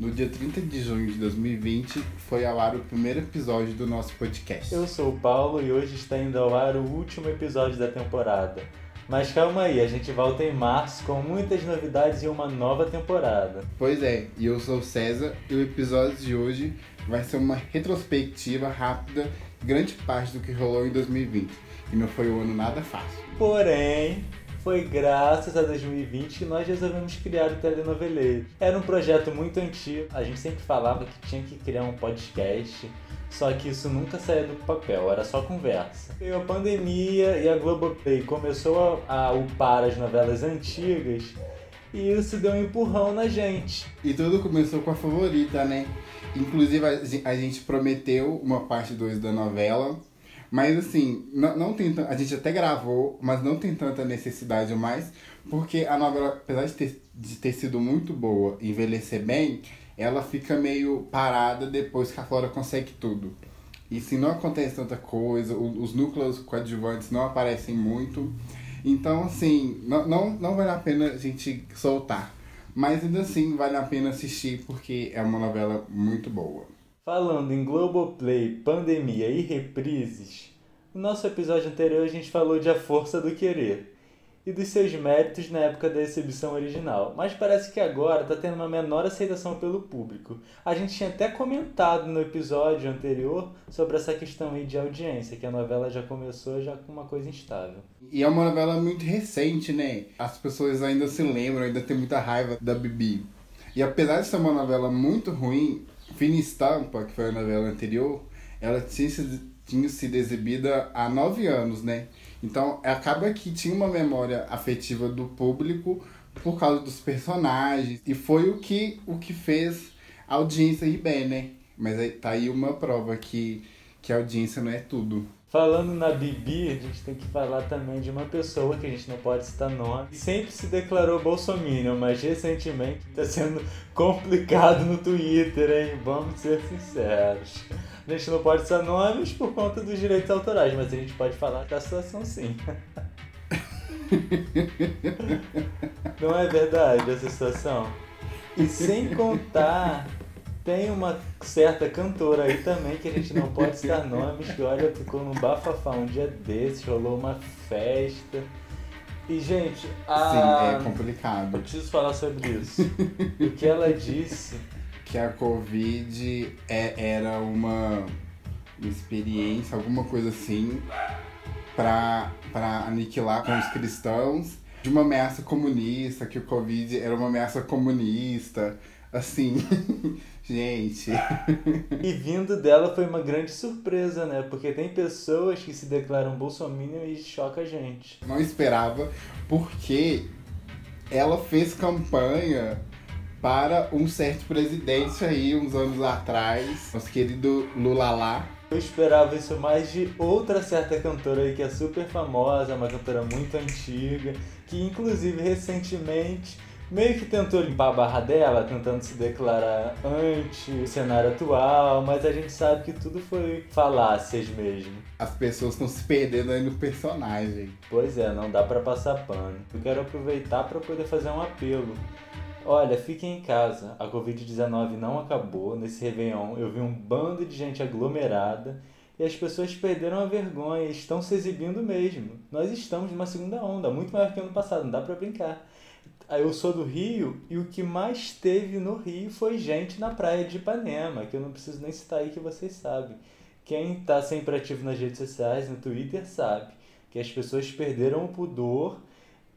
No dia 30 de junho de 2020 foi ao ar o primeiro episódio do nosso podcast. Eu sou o Paulo e hoje está indo ao ar o último episódio da temporada. Mas calma aí, a gente volta em março com muitas novidades e uma nova temporada. Pois é, e eu sou o César e o episódio de hoje vai ser uma retrospectiva rápida de grande parte do que rolou em 2020. E não foi um ano nada fácil. Porém, foi graças a 2020 que nós resolvemos criar o Telenoveleiro. Era um projeto muito antigo, a gente sempre falava que tinha que criar um podcast, só que isso nunca saía do papel, era só conversa. Veio a pandemia e a Globoplay começou a, a upar as novelas antigas e isso deu um empurrão na gente. E tudo começou com a favorita, né? Inclusive a gente prometeu uma parte 2 da novela, mas assim, não, não tem a gente até gravou, mas não tem tanta necessidade mais, porque a novela, apesar de ter, de ter sido muito boa, envelhecer bem, ela fica meio parada depois que a Flora consegue tudo. E se não acontece tanta coisa, os núcleos coadjuvantes não aparecem muito. Então, assim, não, não, não vale a pena a gente soltar. Mas ainda assim, vale a pena assistir porque é uma novela muito boa. Falando em Globoplay, pandemia e reprises, no nosso episódio anterior a gente falou de A Força do Querer e dos seus méritos na época da exibição original, mas parece que agora está tendo uma menor aceitação pelo público. A gente tinha até comentado no episódio anterior sobre essa questão aí de audiência, que a novela já começou já com uma coisa instável. E é uma novela muito recente, né? As pessoas ainda se lembram, ainda tem muita raiva da Bibi. E apesar de ser uma novela muito ruim, Fina Estampa, que foi a novela anterior, ela tinha sido, tinha sido exibida há nove anos, né? Então acaba que tinha uma memória afetiva do público por causa dos personagens. E foi o que, o que fez a audiência ir bem, né? Mas aí tá aí uma prova que, que a audiência não é tudo. Falando na Bibi, a gente tem que falar também de uma pessoa que a gente não pode citar nome. Sempre se declarou bolsominion, mas recentemente está sendo complicado no Twitter, hein? Vamos ser sinceros. A gente não pode citar nomes por conta dos direitos autorais, mas a gente pode falar da situação sim. não é verdade essa situação? E sem contar tem uma certa cantora aí também, que a gente não pode citar nomes, que olha, ficou num bafafá um dia desses, rolou uma festa. E, gente, a... Sim, é complicado. Eu preciso falar sobre isso. o que ela disse... Que a Covid é, era uma experiência, alguma coisa assim, para aniquilar com os cristãos, de uma ameaça comunista, que o Covid era uma ameaça comunista, assim... Gente. e vindo dela foi uma grande surpresa, né? Porque tem pessoas que se declaram bolsominion e choca a gente. Não esperava, porque ela fez campanha para um certo presidente aí, uns anos atrás, nosso querido Lula lá. Eu esperava isso mais de outra certa cantora aí que é super famosa, uma cantora muito antiga, que inclusive recentemente meio que tentou limpar a barra dela, tentando se declarar anti o cenário atual, mas a gente sabe que tudo foi falácias mesmo. As pessoas estão se perdendo aí no personagem. Pois é, não dá para passar pano. Eu quero aproveitar para poder fazer um apelo. Olha, fiquem em casa. A Covid-19 não acabou. Nesse Réveillon eu vi um bando de gente aglomerada e as pessoas perderam a vergonha e estão se exibindo mesmo. Nós estamos numa segunda onda, muito maior que ano passado, não dá para brincar. Eu sou do Rio e o que mais teve no Rio foi gente na praia de Ipanema, que eu não preciso nem citar aí que vocês sabem. Quem está sempre ativo nas redes sociais, no Twitter, sabe que as pessoas perderam o pudor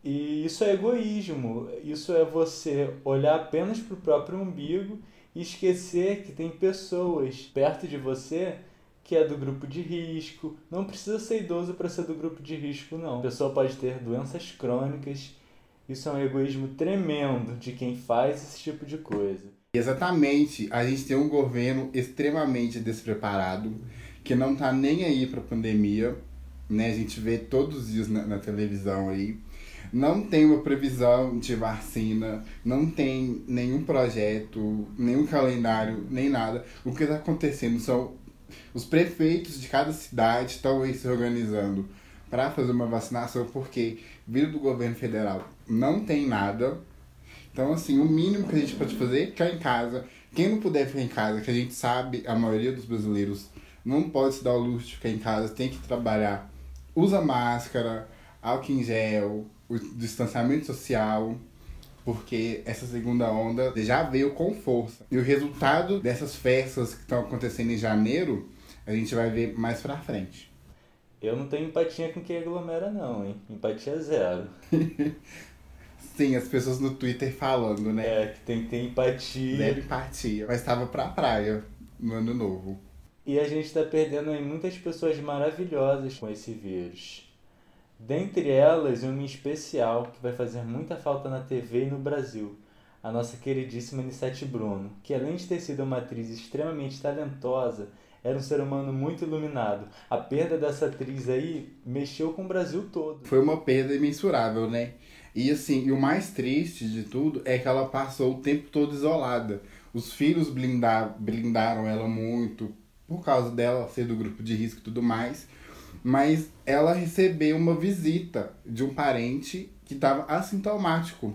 e isso é egoísmo. Isso é você olhar apenas para o próprio umbigo e esquecer que tem pessoas perto de você que é do grupo de risco. Não precisa ser idoso para ser do grupo de risco, não. A pessoa pode ter doenças crônicas isso é um egoísmo tremendo de quem faz esse tipo de coisa. Exatamente. A gente tem um governo extremamente despreparado, que não tá nem aí pra pandemia, né? A gente vê todos os dias na, na televisão aí. Não tem uma previsão de vacina, não tem nenhum projeto, nenhum calendário, nem nada. O que está acontecendo são os prefeitos de cada cidade estão aí se organizando para fazer uma vacinação, porque vindo do governo federal não tem nada. Então, assim, o mínimo que a gente pode fazer é ficar em casa, Quem não puder ficar em casa, que a gente sabe, a maioria dos brasileiros não pode se dar o luxo de ficar em casa, tem que trabalhar. Usa máscara, álcool em gel, o distanciamento social, porque essa segunda onda já veio com força. E o resultado dessas festas que estão acontecendo em janeiro, a gente vai ver mais pra frente. Eu não tenho empatia com quem aglomera, não, hein? Empatia zero. Sim, as pessoas no Twitter falando, né? É, que tem que ter empatia. Zero empatia. Mas tava pra praia no ano novo. E a gente tá perdendo aí muitas pessoas maravilhosas com esse vírus. Dentre elas, uma em especial que vai fazer muita falta na TV e no Brasil, a nossa queridíssima Anissete Bruno, que além de ter sido uma atriz extremamente talentosa, era um ser humano muito iluminado. A perda dessa atriz aí mexeu com o Brasil todo. Foi uma perda imensurável, né? E assim, e o mais triste de tudo é que ela passou o tempo todo isolada. Os filhos blindar, blindaram ela muito por causa dela ser do grupo de risco e tudo mais mas ela recebeu uma visita de um parente que estava assintomático.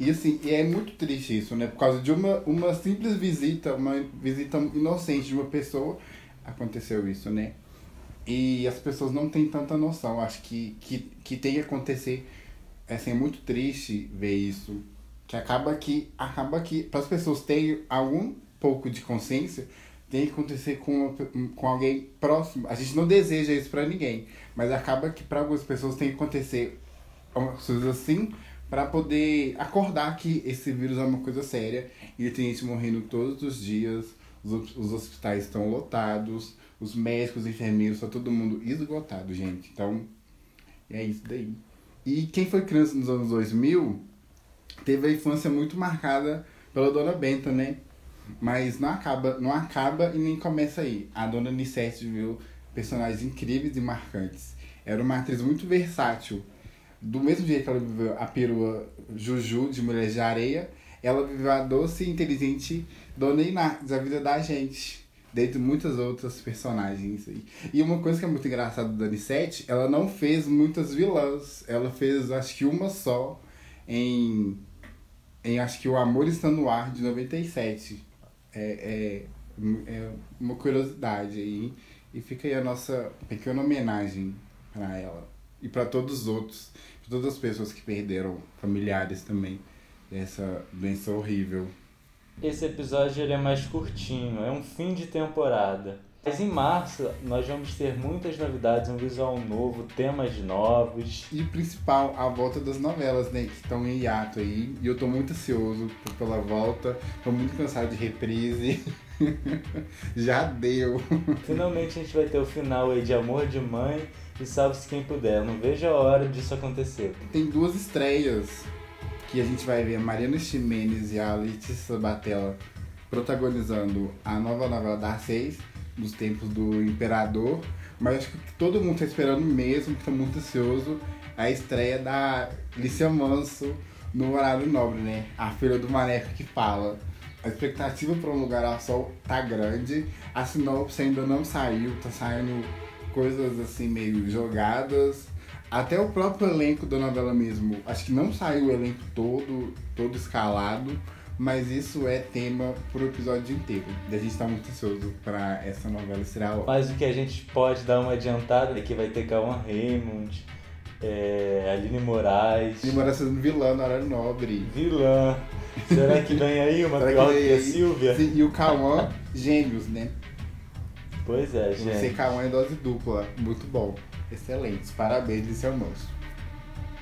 E assim, e é muito triste isso, né? Por causa de uma, uma simples visita, uma visita inocente de uma pessoa, aconteceu isso, né? E as pessoas não têm tanta noção. Acho que, que, que tem que acontecer. Assim, é muito triste ver isso. Que acaba que, acaba que, para as pessoas terem algum pouco de consciência, tem que acontecer com, com alguém próximo. A gente não deseja isso para ninguém, mas acaba que para algumas pessoas tem que acontecer coisas assim para poder acordar que esse vírus é uma coisa séria e tem gente morrendo todos os dias, os, os hospitais estão lotados, os médicos, os enfermeiros, está todo mundo esgotado, gente. Então, é isso daí. E quem foi criança nos anos 2000 teve a infância muito marcada pela Dona Benta, né? Mas não acaba, não acaba e nem começa aí. A dona Nicete viu personagens incríveis e marcantes. Era uma atriz muito versátil. Do mesmo jeito que ela viveu a perua Juju de Mulher de Areia, ela viveu a doce e inteligente Dona Iná, da vida da gente. Dentre muitas outras personagens aí. E uma coisa que é muito engraçada da Nicete, ela não fez muitas vilãs. Ela fez acho que uma só em, em acho que O Amor Está no Ar de 97 é, é, é uma curiosidade aí. E fica aí a nossa pequena homenagem para ela. E para todos os outros, para todas as pessoas que perderam familiares também dessa doença horrível. Esse episódio ele é mais curtinho, é um fim de temporada. Mas em março nós vamos ter muitas novidades, um visual novo, temas novos. E principal, a volta das novelas, né? Que estão em hiato aí. E eu tô muito ansioso pela volta. Tô muito cansado de reprise. Já deu. Finalmente a gente vai ter o final aí de Amor de Mãe e Salve-se Quem Puder. Não vejo a hora disso acontecer. Tem duas estreias que a gente vai ver a Mariana Ximenes e a Letícia Sabatella protagonizando a nova novela da 6 dos tempos do Imperador, mas acho que todo mundo está esperando mesmo, que tá muito ansioso, a estreia da Lícia Manso no horário nobre, né? A filha do Maneco que fala. A expectativa para um lugar ao sol tá grande, a sinopse ainda não saiu, tá saindo coisas assim meio jogadas. Até o próprio elenco da novela mesmo, acho que não saiu o elenco todo, todo escalado, mas isso é tema pro episódio inteiro. E a gente tá muito ansioso pra essa novela estrear Mas o que a gente pode dar uma adiantada é que vai ter Cauã Raymond, é, Aline Moraes. Aline Moraes sendo vilã na hora nobre. Vilã. Será que vem aí uma pior que a Silvia? Sim, e o Cauã, gêmeos, né? Pois é, gente. Você Cauã em dose dupla. Muito bom. Excelentes. Parabéns, Lice Almoço.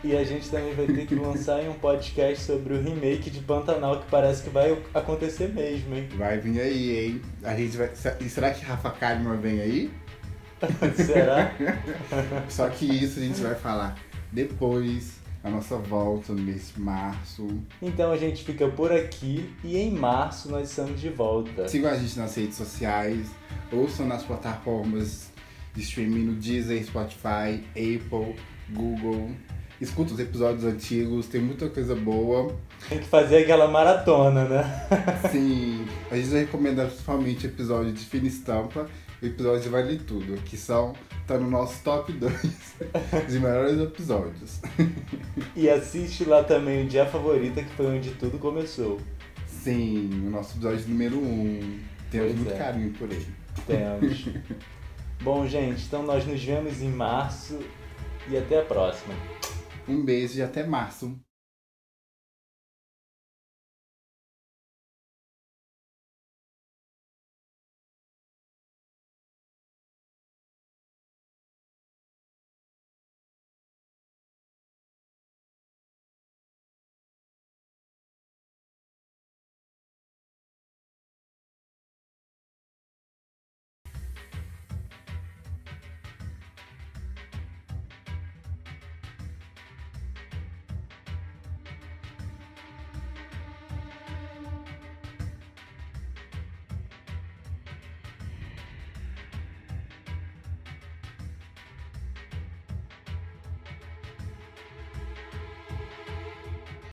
E a gente também vai ter que lançar um podcast sobre o remake de Pantanal, que parece que vai acontecer mesmo, hein? Vai vir aí, hein? A gente vai. E será que Rafa Kalimann vem aí? será? Só que isso a gente vai falar depois, a nossa volta no mês de março. Então a gente fica por aqui e em março nós estamos de volta. Sigam a gente nas redes sociais, ouçam nas plataformas de streaming no Deezer, Spotify, Apple, Google escuta os episódios antigos, tem muita coisa boa. Tem que fazer aquela maratona, né? Sim, a gente recomenda principalmente episódio de Fina Estampa episódio Vale Tudo, que são, tá no nosso top 2 de melhores episódios. E assiste lá também o Dia Favorita, que foi onde tudo começou. Sim, o nosso episódio número 1. Um. Temos Pois muito é. carinho por ele. Temos. Bom, gente, então nós nos vemos em março e até a próxima. Um beijo e até março.